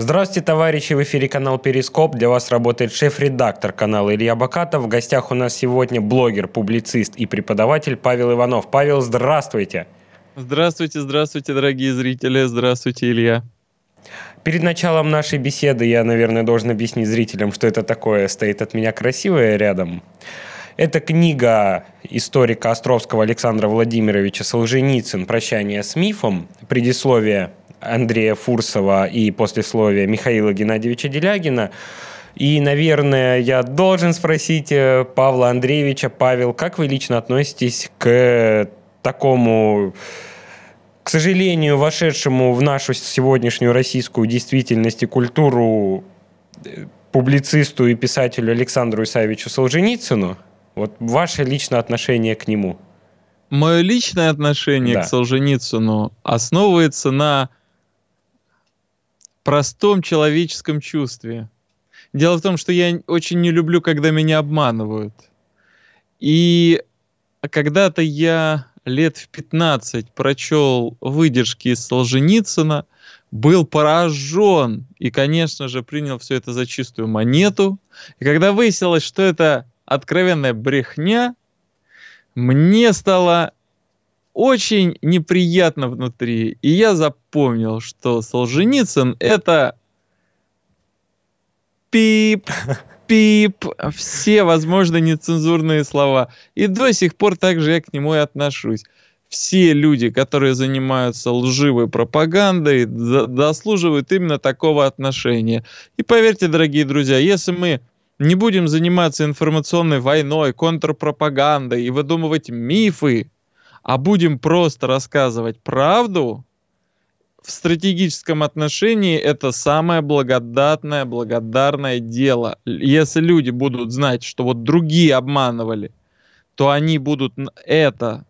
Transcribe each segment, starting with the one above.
Здравствуйте, товарищи! В эфире канал Перископ. Для вас работает шеф-редактор канала Илья Бакатов. В гостях у нас сегодня блогер, публицист и преподаватель Павел Иванов. Павел, здравствуйте! Здравствуйте, здравствуйте, дорогие зрители. Здравствуйте, Илья. Перед началом нашей беседы я, наверное, должен объяснить зрителям, что это такое стоит от меня красивое рядом. Это книга историка Островского Александра Владимировича Солженицын «Прощание с мифом», предисловие Андрея Фурсова и послесловие Михаила Геннадьевича Делягина. И, наверное, я должен спросить э, Павла Андреевича. Павел, как вы лично относитесь к такому, к сожалению, вошедшему в нашу сегодняшнюю российскую действительность и культуру э, публицисту и писателю Александру Исаевичу Солженицыну? Вот ваше личное отношение к нему. Мое личное отношение да. к Солженицыну основывается на простом человеческом чувстве. Дело в том, что я очень не люблю, когда меня обманывают. И когда-то я лет в 15 прочел выдержки из Солженицына, был поражен и, конечно же, принял все это за чистую монету. И когда выяснилось, что это откровенная брехня, мне стало очень неприятно внутри. И я запомнил, что Солженицын это пип, пип, все возможные нецензурные слова. И до сих пор также я к нему и отношусь. Все люди, которые занимаются лживой пропагандой, заслуживают именно такого отношения. И поверьте, дорогие друзья, если мы не будем заниматься информационной войной, контрпропагандой и выдумывать мифы, а будем просто рассказывать правду, в стратегическом отношении это самое благодатное, благодарное дело. Если люди будут знать, что вот другие обманывали, то они будут это,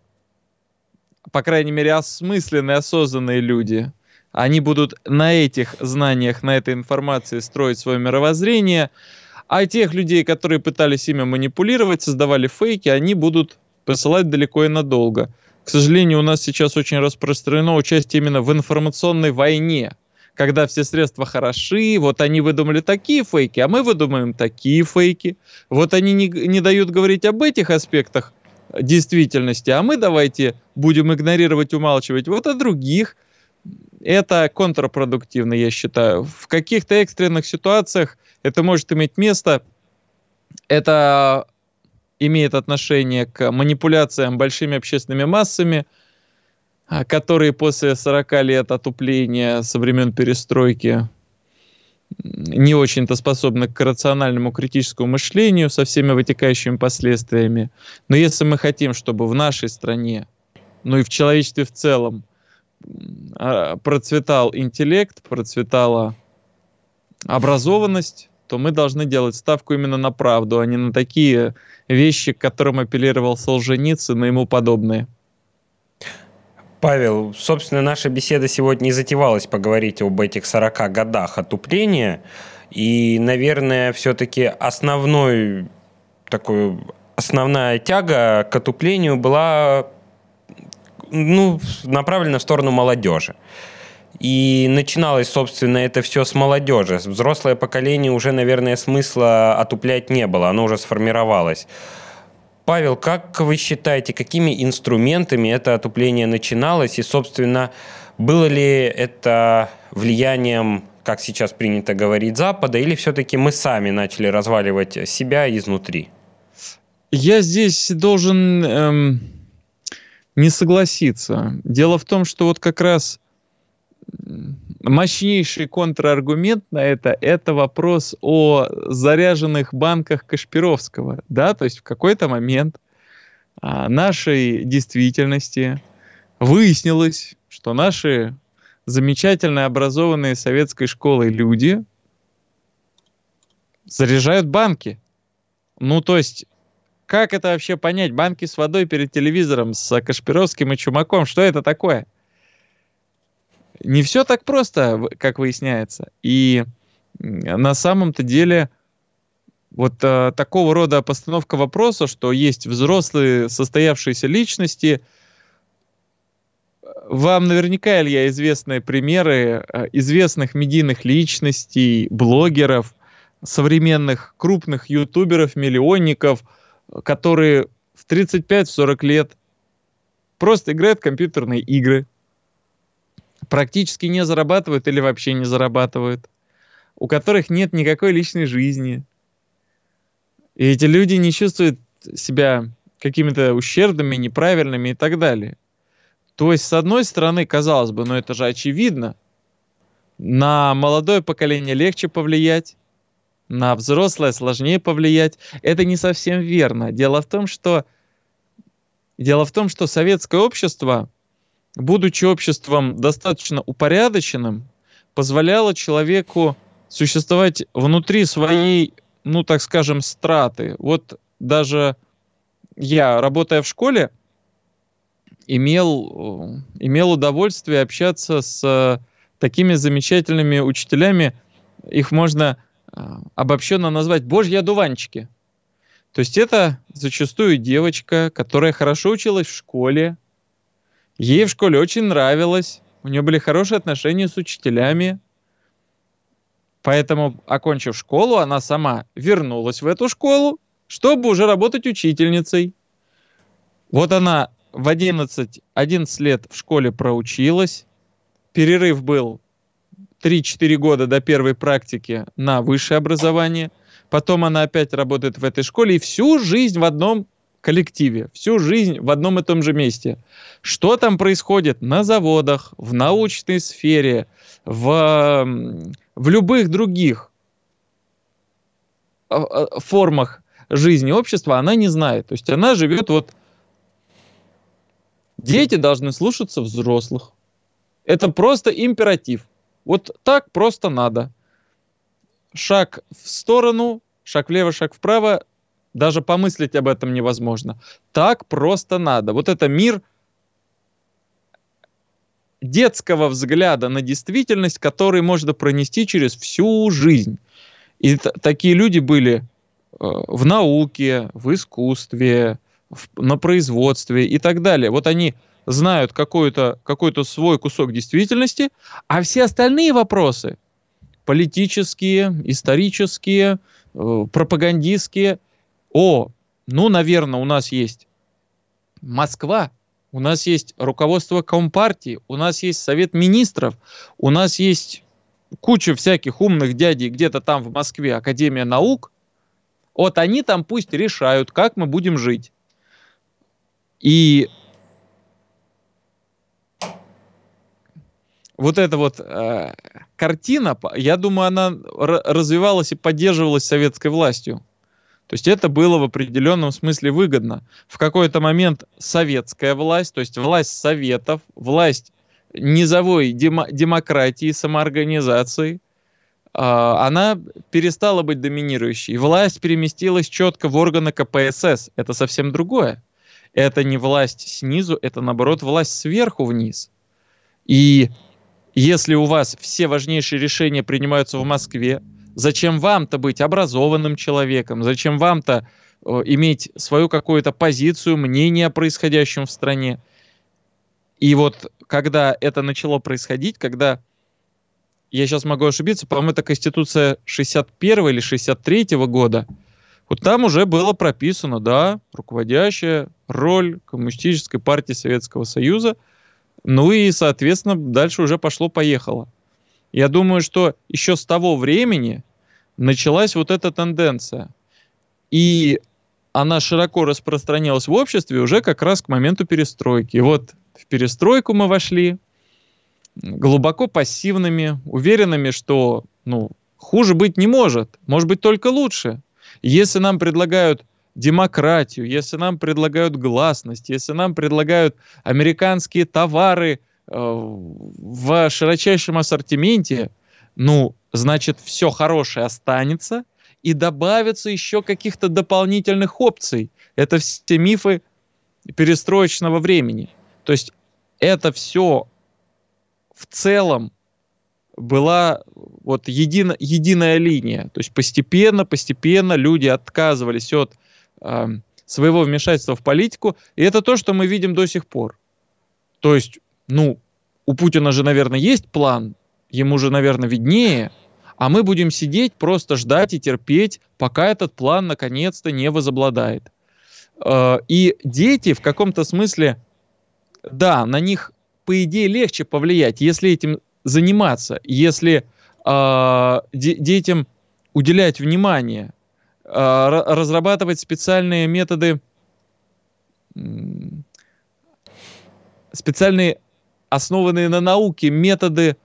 по крайней мере, осмысленные, осознанные люди, они будут на этих знаниях, на этой информации строить свое мировоззрение, а тех людей, которые пытались ими манипулировать, создавали фейки, они будут посылать далеко и надолго. К сожалению, у нас сейчас очень распространено участие именно в информационной войне, когда все средства хороши, вот они выдумали такие фейки, а мы выдумаем такие фейки. Вот они не, не дают говорить об этих аспектах действительности, а мы давайте будем игнорировать, умалчивать вот о других. Это контрпродуктивно, я считаю. В каких-то экстренных ситуациях это может иметь место. Это имеет отношение к манипуляциям большими общественными массами, а, которые после 40 лет отупления со времен перестройки не очень-то способны к рациональному критическому мышлению со всеми вытекающими последствиями. Но если мы хотим, чтобы в нашей стране, ну и в человечестве в целом, а, процветал интеллект, процветала образованность, то мы должны делать ставку именно на правду, а не на такие вещи, к которым апеллировал Солженицын и ему подобные. Павел, собственно, наша беседа сегодня и затевалась поговорить об этих 40 годах отупления. И, наверное, все-таки основной такой основная тяга к отуплению была ну, направлена в сторону молодежи. И начиналось, собственно, это все с молодежи. Взрослое поколение уже, наверное, смысла отуплять не было, оно уже сформировалось. Павел, как вы считаете, какими инструментами это отупление начиналось? И, собственно, было ли это влиянием, как сейчас принято говорить, Запада, или все-таки мы сами начали разваливать себя изнутри? Я здесь должен эм, не согласиться. Дело в том, что вот как раз мощнейший контраргумент на это – это вопрос о заряженных банках Кашпировского. Да? То есть в какой-то момент а, нашей действительности выяснилось, что наши замечательно образованные советской школой люди заряжают банки. Ну, то есть, как это вообще понять? Банки с водой перед телевизором с Кашпировским и Чумаком, что это такое? – не все так просто, как выясняется. И на самом-то деле вот э, такого рода постановка вопроса, что есть взрослые состоявшиеся личности, вам наверняка, Илья, известные примеры э, известных медийных личностей, блогеров, современных крупных ютуберов, миллионников, которые в 35-40 лет просто играют в компьютерные игры, практически не зарабатывают или вообще не зарабатывают, у которых нет никакой личной жизни. И эти люди не чувствуют себя какими-то ущербными, неправильными и так далее. То есть, с одной стороны, казалось бы, ну это же очевидно, на молодое поколение легче повлиять, на взрослое сложнее повлиять. Это не совсем верно. Дело в том, что дело в том, что советское общество, будучи обществом достаточно упорядоченным, позволяло человеку существовать внутри своей, ну так скажем, страты. Вот даже я, работая в школе, имел, имел удовольствие общаться с такими замечательными учителями. Их можно а, обобщенно назвать «божьи одуванчики». То есть это зачастую девочка, которая хорошо училась в школе, ей в школе очень нравилось, у нее были хорошие отношения с учителями, поэтому, окончив школу, она сама вернулась в эту школу, чтобы уже работать учительницей. Вот она в 11, 11 лет в школе проучилась, перерыв был 3-4 года до первой практики на высшее образование. Потом она опять работает в этой школе и всю жизнь в одном коллективе, всю жизнь в одном и том же месте. Что там происходит на заводах, в научной сфере, в, в любых других а, а, формах жизни общества, она не знает. То есть она живет вот... Дети должны слушаться взрослых. Это просто императив. Вот так просто надо. Шаг в сторону, шаг влево, шаг вправо, даже помыслить об этом невозможно. Так просто надо. Вот это мир детского взгляда на действительность, который можно пронести через всю жизнь. И такие люди были э, в науке, в искусстве, в, на производстве и так далее. Вот они знают какой-то какой свой кусок действительности, а все остальные вопросы, политические, исторические, э, пропагандистские, о, ну, наверное, у нас есть Москва, у нас есть руководство Компартии, у нас есть Совет Министров, у нас есть куча всяких умных дядей где-то там в Москве, Академия наук. Вот они там пусть решают, как мы будем жить. И вот эта вот э, картина, я думаю, она развивалась и поддерживалась советской властью. То есть это было в определенном смысле выгодно. В какой-то момент советская власть, то есть власть советов, власть низовой демо демократии, самоорганизации, э, она перестала быть доминирующей. Власть переместилась четко в органы КПСС. Это совсем другое. Это не власть снизу, это наоборот власть сверху вниз. И если у вас все важнейшие решения принимаются в Москве, зачем вам-то быть образованным человеком? Зачем вам-то э, иметь свою какую-то позицию, мнение о происходящем в стране? И вот когда это начало происходить, когда я сейчас могу ошибиться, по-моему, это Конституция 61 или 63 -го года, вот там уже было прописано, да, руководящая роль Коммунистической партии Советского Союза – ну и, соответственно, дальше уже пошло-поехало. Я думаю, что еще с того времени началась вот эта тенденция. И она широко распространялась в обществе уже как раз к моменту перестройки. И вот в перестройку мы вошли глубоко пассивными, уверенными, что ну, хуже быть не может, может быть только лучше. Если нам предлагают демократию, если нам предлагают гласность, если нам предлагают американские товары э, в широчайшем ассортименте, ну, значит, все хорошее останется, и добавится еще каких-то дополнительных опций. Это все мифы перестроечного времени. То есть это все в целом была вот едино, единая линия. То есть постепенно, постепенно люди отказывались от своего вмешательства в политику. И это то, что мы видим до сих пор. То есть, ну, у Путина же, наверное, есть план, ему же, наверное, виднее, а мы будем сидеть, просто ждать и терпеть, пока этот план наконец-то не возобладает. Э, и дети в каком-то смысле, да, на них, по идее, легче повлиять, если этим заниматься, если э, детям уделять внимание, э, разрабатывать специальные методы, специальные основанные на науке методы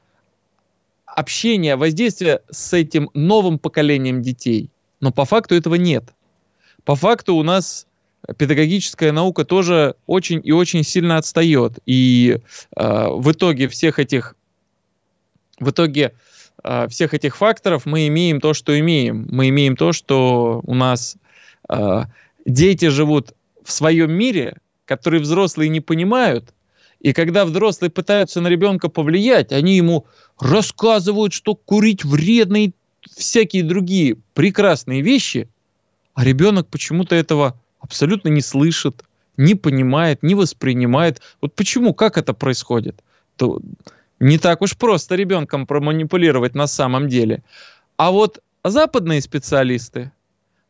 общения, воздействия с этим новым поколением детей. Но по факту этого нет. По факту у нас педагогическая наука тоже очень и очень сильно отстает. И э, в итоге всех этих в итоге э, всех этих факторов мы имеем то, что имеем. Мы имеем то, что у нас э, дети живут в своем мире, который взрослые не понимают, и когда взрослые пытаются на ребенка повлиять, они ему рассказывают, что курить вредно и всякие другие прекрасные вещи, а ребенок почему-то этого абсолютно не слышит, не понимает, не воспринимает. Вот почему, как это происходит? То не так уж просто ребенком проманипулировать на самом деле. А вот западные специалисты,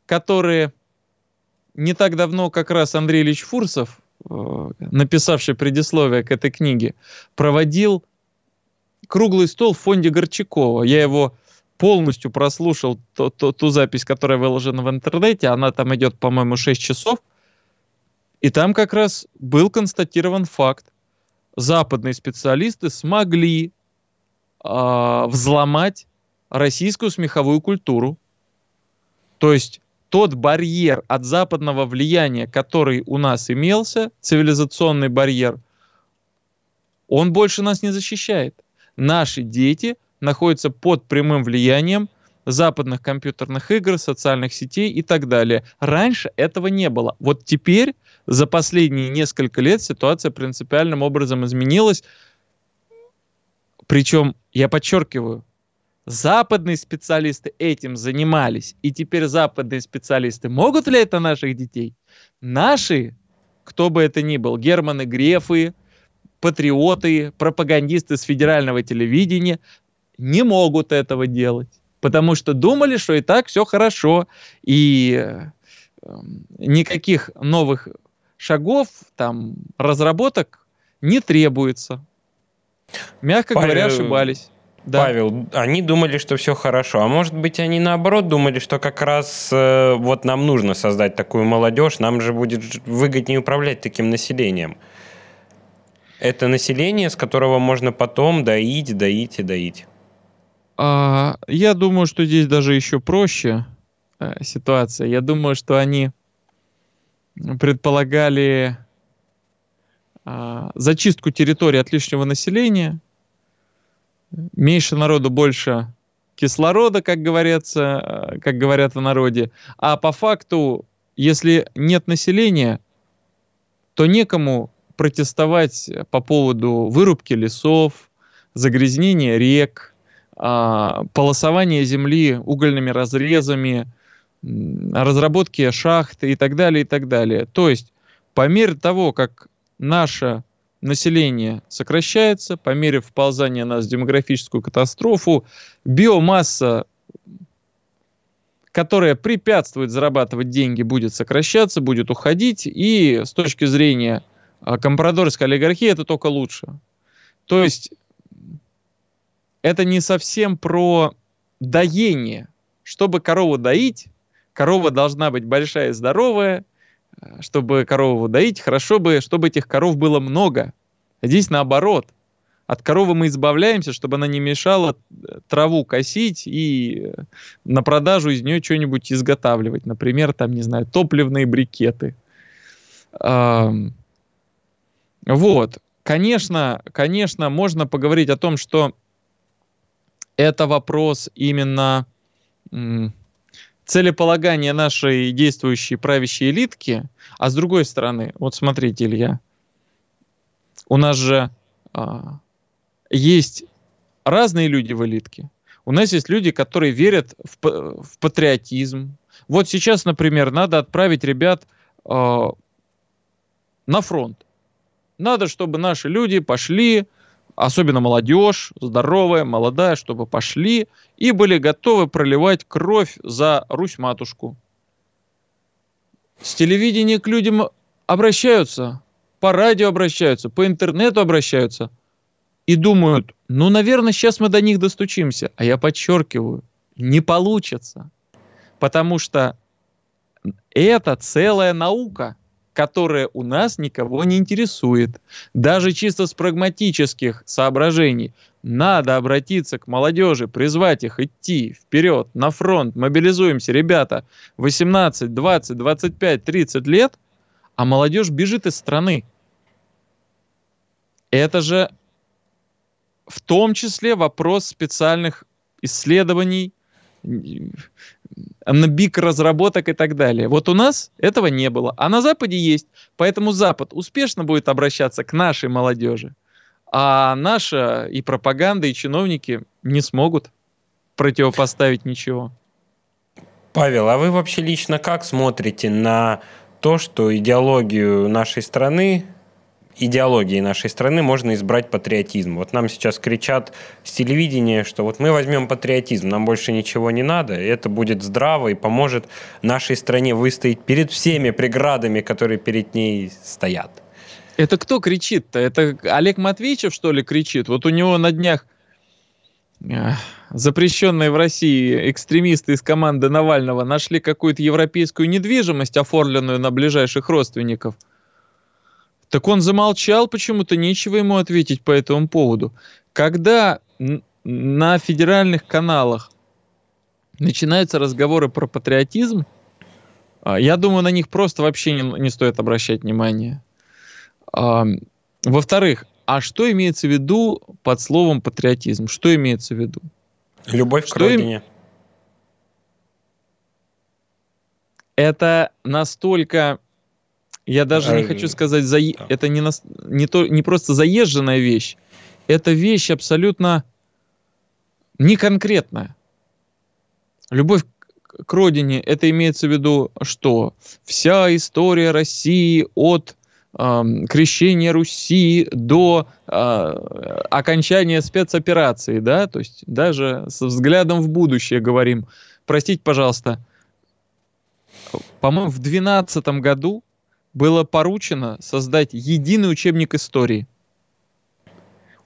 которые не так давно как раз Андрей Ильич Фурсов написавший предисловие к этой книге, проводил круглый стол в фонде Горчакова. Я его полностью прослушал, ту, ту, ту запись, которая выложена в интернете, она там идет, по-моему, 6 часов, и там как раз был констатирован факт. Западные специалисты смогли э, взломать российскую смеховую культуру. То есть тот барьер от западного влияния, который у нас имелся, цивилизационный барьер, он больше нас не защищает. Наши дети находятся под прямым влиянием западных компьютерных игр, социальных сетей и так далее. Раньше этого не было. Вот теперь, за последние несколько лет, ситуация принципиальным образом изменилась. Причем, я подчеркиваю, Западные специалисты этим занимались, и теперь западные специалисты могут ли это наших детей? Наши, кто бы это ни был, Германы Грефы, патриоты, пропагандисты с федерального телевидения, не могут этого делать, потому что думали, что и так все хорошо, и э, никаких новых шагов, там, разработок не требуется. Мягко говоря, ошибались. Да. Павел, они думали, что все хорошо. А может быть, они наоборот думали, что как раз э, вот нам нужно создать такую молодежь, нам же будет выгоднее управлять таким населением. Это население, с которого можно потом доить, доить и доить. А, я думаю, что здесь даже еще проще э, ситуация. Я думаю, что они предполагали э, зачистку территории от лишнего населения, меньше народу, больше кислорода, как говорится, э, как говорят в народе. А по факту, если нет населения, то некому протестовать по поводу вырубки лесов, загрязнения рек, а, полосования земли угольными разрезами, разработки шахт и так далее, и так далее. То есть по мере того, как наша население сокращается по мере вползания нас в демографическую катастрофу. Биомасса, которая препятствует зарабатывать деньги, будет сокращаться, будет уходить. И с точки зрения а, компрадорской олигархии это только лучше. То есть это не совсем про доение. Чтобы корову доить, корова должна быть большая и здоровая, чтобы корову доить, хорошо бы, чтобы этих коров было много. Здесь наоборот. От коровы мы избавляемся, чтобы она не мешала э, траву косить и э, на продажу из нее что-нибудь изготавливать. Например, там, не знаю, топливные брикеты. Вот. Конечно, конечно, можно поговорить о том, что это вопрос именно целеполагания нашей действующей правящей элитки, а с другой стороны, вот смотрите, Илья, у нас же а, есть разные люди в элитке. У нас есть люди, которые верят в, в патриотизм. Вот сейчас, например, надо отправить ребят э, на фронт. надо, чтобы наши люди пошли, особенно молодежь, здоровая, молодая, чтобы пошли и были готовы проливать кровь за Русь-матушку. С телевидения к людям обращаются, по радио обращаются, по интернету обращаются и думают, ну, наверное, сейчас мы до них достучимся. А я подчеркиваю, не получится. Потому что это целая наука, которая у нас никого не интересует. Даже чисто с прагматических соображений надо обратиться к молодежи, призвать их идти вперед, на фронт, мобилизуемся, ребята, 18, 20, 25, 30 лет, а молодежь бежит из страны. Это же в том числе вопрос специальных исследований, бик разработок и так далее. Вот у нас этого не было, а на Западе есть. Поэтому Запад успешно будет обращаться к нашей молодежи, а наша и пропаганда, и чиновники не смогут противопоставить ничего. Павел, а вы вообще лично как смотрите на то, что идеологию нашей страны идеологии нашей страны можно избрать патриотизм. Вот нам сейчас кричат с телевидения, что вот мы возьмем патриотизм, нам больше ничего не надо, и это будет здраво и поможет нашей стране выстоять перед всеми преградами, которые перед ней стоят. Это кто кричит-то? Это Олег Матвеевичев, что ли, кричит? Вот у него на днях запрещенные в России экстремисты из команды Навального нашли какую-то европейскую недвижимость, оформленную на ближайших родственников – так он замолчал, почему-то нечего ему ответить по этому поводу. Когда на федеральных каналах начинаются разговоры про патриотизм, а, я думаю, на них просто вообще не, не стоит обращать внимание. А, во-вторых, а что имеется в виду под словом патриотизм? Что имеется в виду? Любовь что к родине. Им... Это настолько я даже а, не хочу сказать, за... да. это не, на... не, то... не просто заезженная вещь, это вещь абсолютно не конкретная. Любовь к родине, это имеется в виду что? Вся история России от э, крещения Руси до э, окончания спецоперации, да, то есть даже со взглядом в будущее говорим. Простите, пожалуйста, по-моему, в 2012 году было поручено создать единый учебник истории.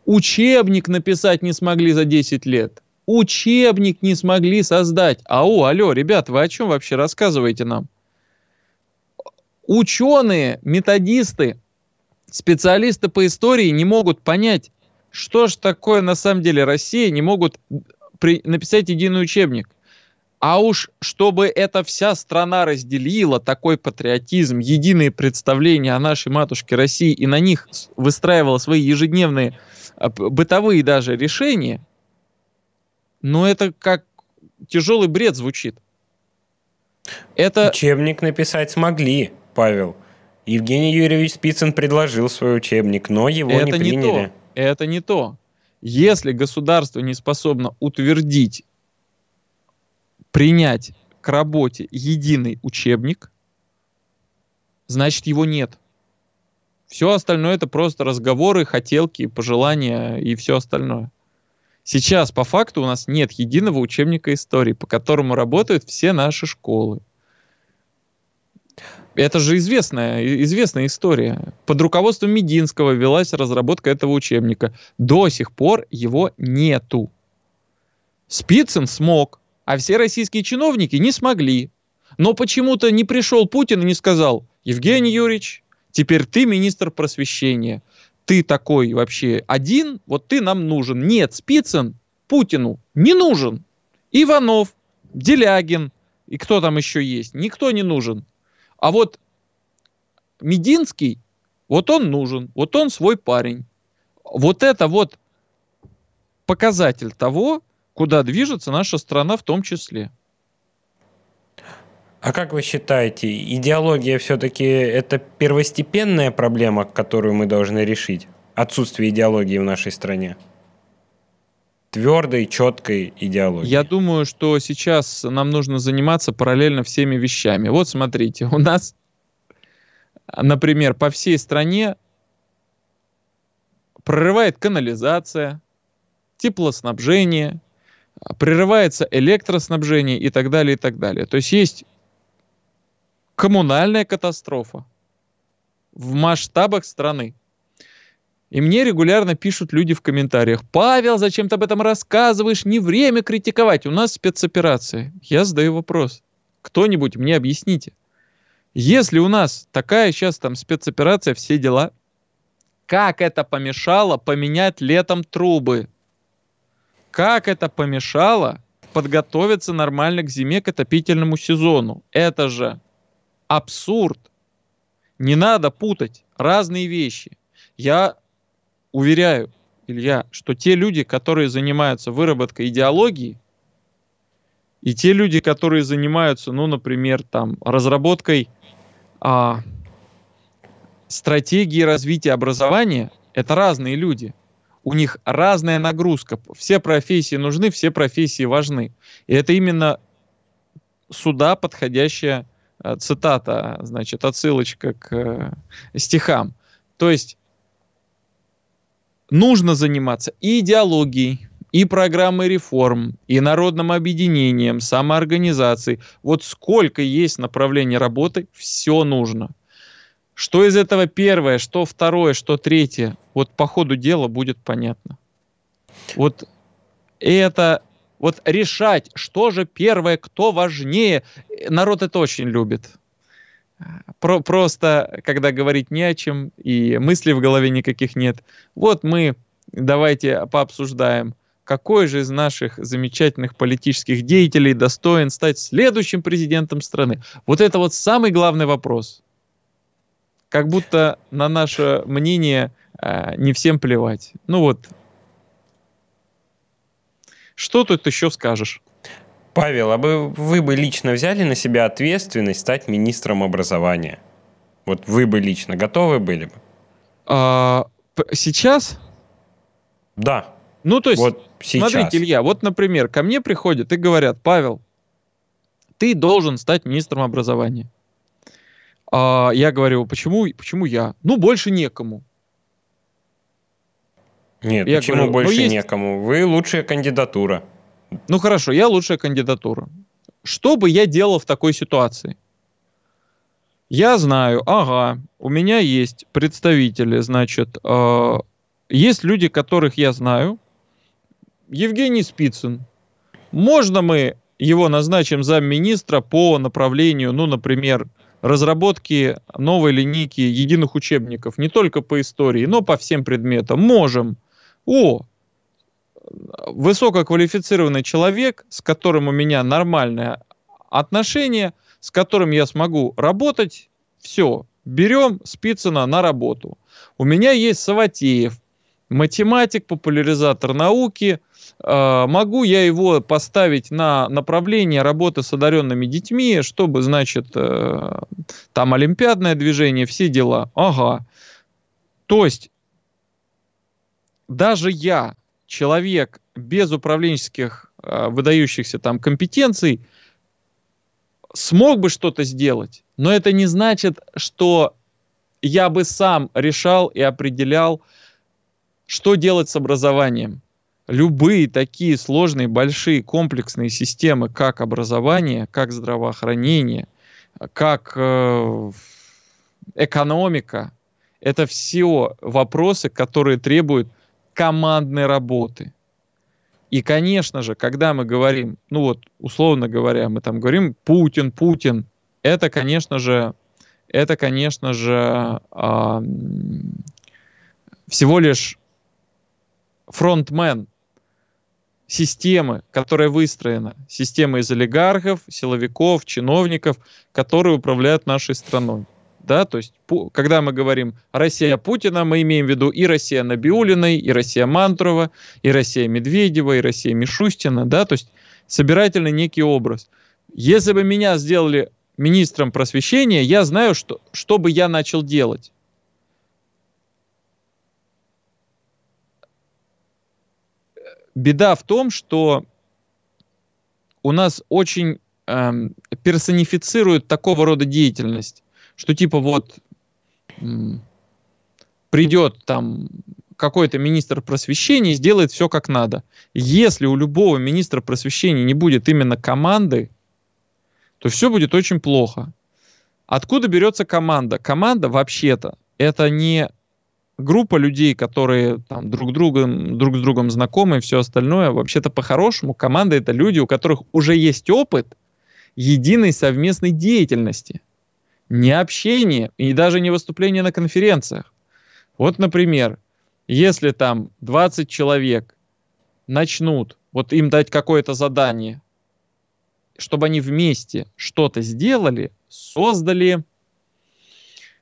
Учебник написать не смогли за 10 лет. Учебник не смогли создать. Ау, алло, ребят, вы о чем вообще рассказываете нам? Ученые, методисты, специалисты по истории не могут понять, что же такое на самом деле Россия, не могут при, написать единый учебник. А уж чтобы эта вся страна разделила такой патриотизм, единые представления о нашей матушке России и на них выстраивала свои ежедневные а, бытовые даже решения, но это как тяжелый бред звучит. Это... Учебник написать смогли, Павел. Евгений Юрьевич Спицын предложил свой учебник, но его это не приняли. Не то. Это не то. Если государство не способно утвердить принять к работе единый учебник, значит его нет. Все остальное это просто разговоры, хотелки, пожелания и все остальное. Сейчас по факту у нас нет единого учебника истории, по которому работают все наши школы. Это же известная, известная история. Под руководством Мединского велась разработка этого учебника. До сих пор его нету. Спицын смог а все российские чиновники не смогли. Но почему-то не пришел Путин и не сказал, Евгений Юрьевич, теперь ты министр просвещения. Ты такой вообще один, вот ты нам нужен. Нет, Спицын Путину не нужен. Иванов, Делягин и кто там еще есть, никто не нужен. А вот Мединский, вот он нужен, вот он свой парень. Вот это вот показатель того, куда движется наша страна в том числе. А как вы считаете, идеология все-таки это первостепенная проблема, которую мы должны решить? Отсутствие идеологии в нашей стране? Твердой, четкой идеологии. Я думаю, что сейчас нам нужно заниматься параллельно всеми вещами. Вот смотрите, у нас, например, по всей стране прорывает канализация, теплоснабжение, прерывается электроснабжение и так далее, и так далее. То есть есть коммунальная катастрофа в масштабах страны. И мне регулярно пишут люди в комментариях, Павел, зачем ты об этом рассказываешь, не время критиковать, у нас спецоперация. Я задаю вопрос, кто-нибудь мне объясните. Если у нас такая сейчас там спецоперация, все дела, как это помешало поменять летом трубы? Как это помешало подготовиться нормально к зиме, к отопительному сезону? Это же абсурд. Не надо путать разные вещи. Я уверяю, Илья, что те люди, которые занимаются выработкой идеологии, и те люди, которые занимаются, ну, например, там, разработкой а, стратегии развития образования, это разные люди. У них разная нагрузка. Все профессии нужны, все профессии важны. И это именно сюда подходящая э, цитата, значит, отсылочка к э, стихам. То есть нужно заниматься и идеологией, и программой реформ, и народным объединением, самоорганизацией. Вот сколько есть направлений работы, все нужно. Что из этого первое, что второе, что третье, вот по ходу дела будет понятно. Вот это, вот решать, что же первое, кто важнее, народ это очень любит. Про, просто, когда говорить не о чем, и мыслей в голове никаких нет. Вот мы давайте пообсуждаем, какой же из наших замечательных политических деятелей достоин стать следующим президентом страны. Вот это вот самый главный вопрос. Как будто на наше мнение э, не всем плевать. Ну вот. Что тут еще скажешь? Павел, а бы вы бы лично взяли на себя ответственность стать министром образования? Вот вы бы лично готовы были бы? А, сейчас? Да. Ну, то есть, вот сейчас. смотрите, Илья, вот, например, ко мне приходят и говорят, Павел, ты должен стать министром образования. А, я говорю, почему, почему я? Ну, больше некому. Нет, я почему говорю, больше ну, есть... некому? Вы лучшая кандидатура. Ну хорошо, я лучшая кандидатура. Что бы я делал в такой ситуации? Я знаю, ага, у меня есть представители, значит, э, есть люди, которых я знаю. Евгений Спицын. Можно мы его назначим замминистра по направлению, ну, например, разработки новой линейки единых учебников, не только по истории, но по всем предметам. Можем. О, высококвалифицированный человек, с которым у меня нормальное отношение, с которым я смогу работать, все, берем Спицына на работу. У меня есть Саватеев, математик, популяризатор науки. Э, могу я его поставить на направление работы с одаренными детьми, чтобы, значит, э, там олимпиадное движение, все дела. Ага. То есть даже я человек без управленческих э, выдающихся там компетенций смог бы что-то сделать, но это не значит, что я бы сам решал и определял, что делать с образованием. Любые такие сложные, большие, комплексные системы, как образование, как здравоохранение, как э, экономика, это все вопросы, которые требуют командной работы. И, конечно же, когда мы говорим, ну вот, условно говоря, мы там говорим Путин, Путин, это, конечно же, это, конечно же, э, всего лишь фронтмен системы, которая выстроена, система из олигархов, силовиков, чиновников, которые управляют нашей страной да, то есть когда мы говорим Россия Путина, мы имеем в виду и Россия Набиулиной, и Россия Мантурова, и Россия Медведева, и Россия Мишустина, да, то есть собирательный некий образ. Если бы меня сделали министром просвещения, я знаю, что, что бы я начал делать. Беда в том, что у нас очень эм, персонифицируют такого рода деятельность что типа вот придет там какой-то министр просвещения сделает все как надо. Если у любого министра просвещения не будет именно команды, то все будет очень плохо. Откуда берется команда? Команда вообще-то это не группа людей, которые там друг, другом, друг с другом знакомы и все остальное. Вообще-то по-хорошему команда это люди, у которых уже есть опыт единой совместной деятельности. Не общение и даже не выступление на конференциях. Вот, например, если там 20 человек начнут, вот им дать какое-то задание, чтобы они вместе что-то сделали, создали,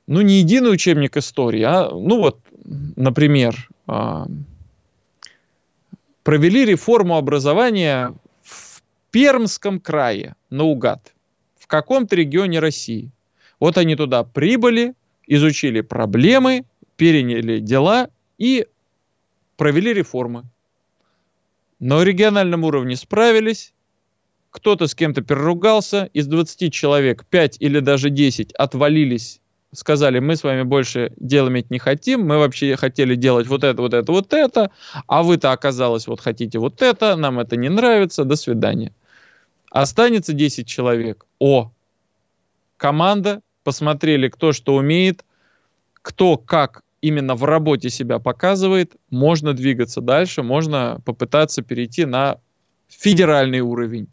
ну, не единый учебник истории, а, ну вот, например, а, провели реформу образования в Пермском крае, наугад, в каком-то регионе России. Вот они туда прибыли, изучили проблемы, переняли дела и провели реформы. На региональном уровне справились, кто-то с кем-то переругался, из 20 человек 5 или даже 10 отвалились, сказали, мы с вами больше дело иметь не хотим, мы вообще хотели делать вот это, вот это, вот это, а вы-то оказалось вот хотите вот это, нам это не нравится, до свидания. Останется 10 человек. О, команда, посмотрели, кто что умеет, кто как именно в работе себя показывает, можно двигаться дальше, можно попытаться перейти на федеральный уровень.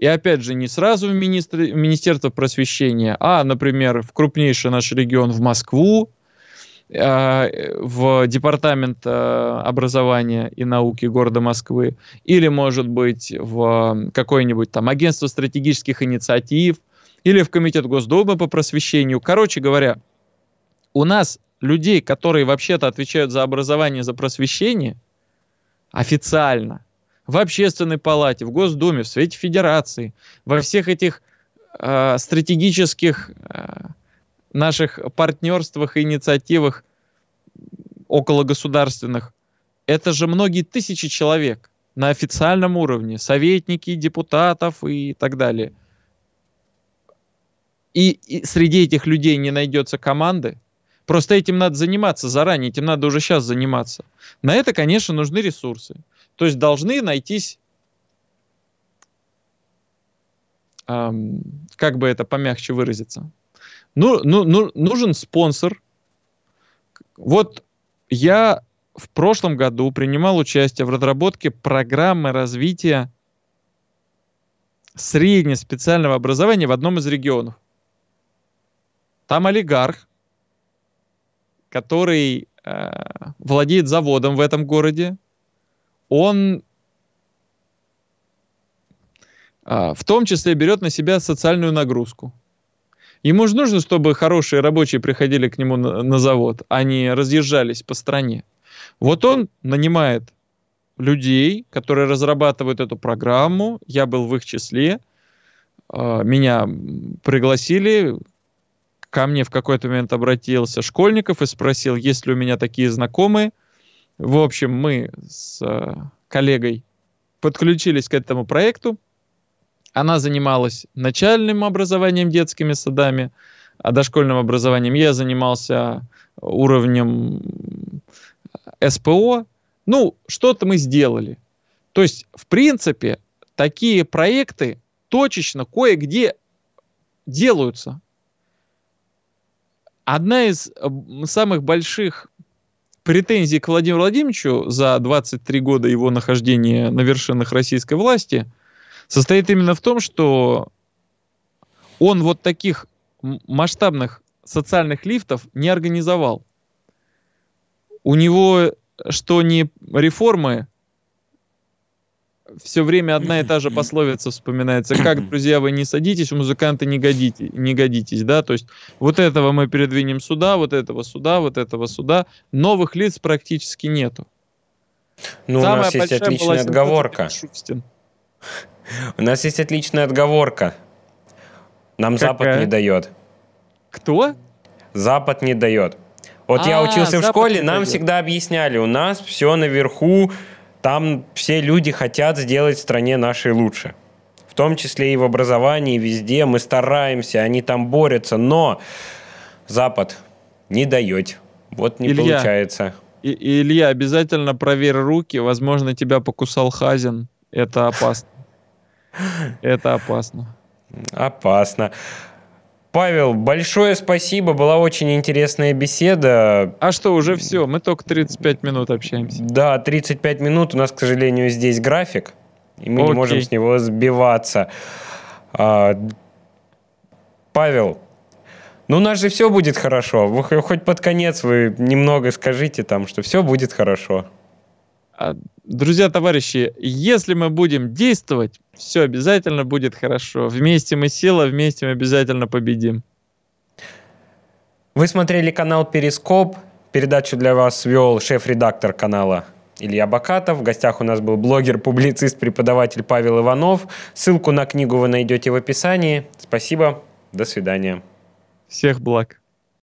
И опять же, не сразу в, министр... Министерство просвещения, а, например, в крупнейший наш регион, в Москву, э, в Департамент э, образования и науки города Москвы, или, может быть, в какое-нибудь там агентство стратегических инициатив, или в Комитет Госдумы по просвещению. Короче говоря, у нас людей, которые вообще-то отвечают за образование, за просвещение, официально – в общественной палате, в Госдуме, в Свете Федерации, во всех этих э, стратегических э, наших партнерствах и инициативах около государственных, это же многие тысячи человек на официальном уровне, советники, депутатов и так далее. И, и среди этих людей не найдется команды, Просто этим надо заниматься заранее, этим надо уже сейчас заниматься. На это, конечно, нужны ресурсы. То есть должны найтись, эм, как бы это помягче выразиться, ну, ну, ну, нужен спонсор. Вот я в прошлом году принимал участие в разработке программы развития среднеспециального образования в одном из регионов. Там олигарх, который э, владеет заводом в этом городе, он а, в том числе берет на себя социальную нагрузку. Ему же нужно, чтобы хорошие рабочие приходили к нему на, на завод, а не разъезжались по стране. Вот он нанимает людей, которые разрабатывают эту программу. Я был в их числе. А, меня пригласили. Ко мне в какой-то момент обратился Школьников и спросил, есть ли у меня такие знакомые. В общем, мы с э, коллегой подключились к этому проекту. Она занималась начальным образованием, детскими садами, а дошкольным образованием я занимался уровнем СПО. Ну, что-то мы сделали. То есть, в принципе, такие проекты точечно кое-где делаются. Одна из самых больших претензии к Владимиру Владимировичу за 23 года его нахождения на вершинах российской власти состоит именно в том, что он вот таких масштабных социальных лифтов не организовал. У него что не реформы, все время одна и та же пословица вспоминается. Как, друзья, вы не садитесь, музыканты не, годите, не годитесь, да? То есть вот этого мы передвинем сюда, вот этого сюда, вот этого сюда. Новых лиц практически нету. Ну, Самая у нас есть отличная отговорка. У нас есть отличная отговорка. Нам Какая? Запад не дает. Кто? Запад не дает. Вот а, я учился в школе, нам всегда объясняли, у нас все наверху, там все люди хотят сделать стране нашей лучше. В том числе и в образовании, везде мы стараемся, они там борются, но Запад не дает. Вот не Илья, получается. И, и, Илья, обязательно проверь руки. Возможно, тебя покусал Хазин. Это опасно. Это опасно. Опасно. Павел, большое спасибо, была очень интересная беседа. А что, уже все, мы только 35 минут общаемся. Да, 35 минут, у нас, к сожалению, здесь график, и мы Окей. не можем с него сбиваться. А, Павел, ну у нас же все будет хорошо. Вы хоть под конец вы немного скажите там, что все будет хорошо. А, друзья, товарищи, если мы будем действовать, все обязательно будет хорошо. Вместе мы сила, вместе мы обязательно победим. Вы смотрели канал Перископ. Передачу для вас вел шеф-редактор канала Илья Бакатов. В гостях у нас был блогер, публицист, преподаватель Павел Иванов. Ссылку на книгу вы найдете в описании. Спасибо. До свидания. Всех благ.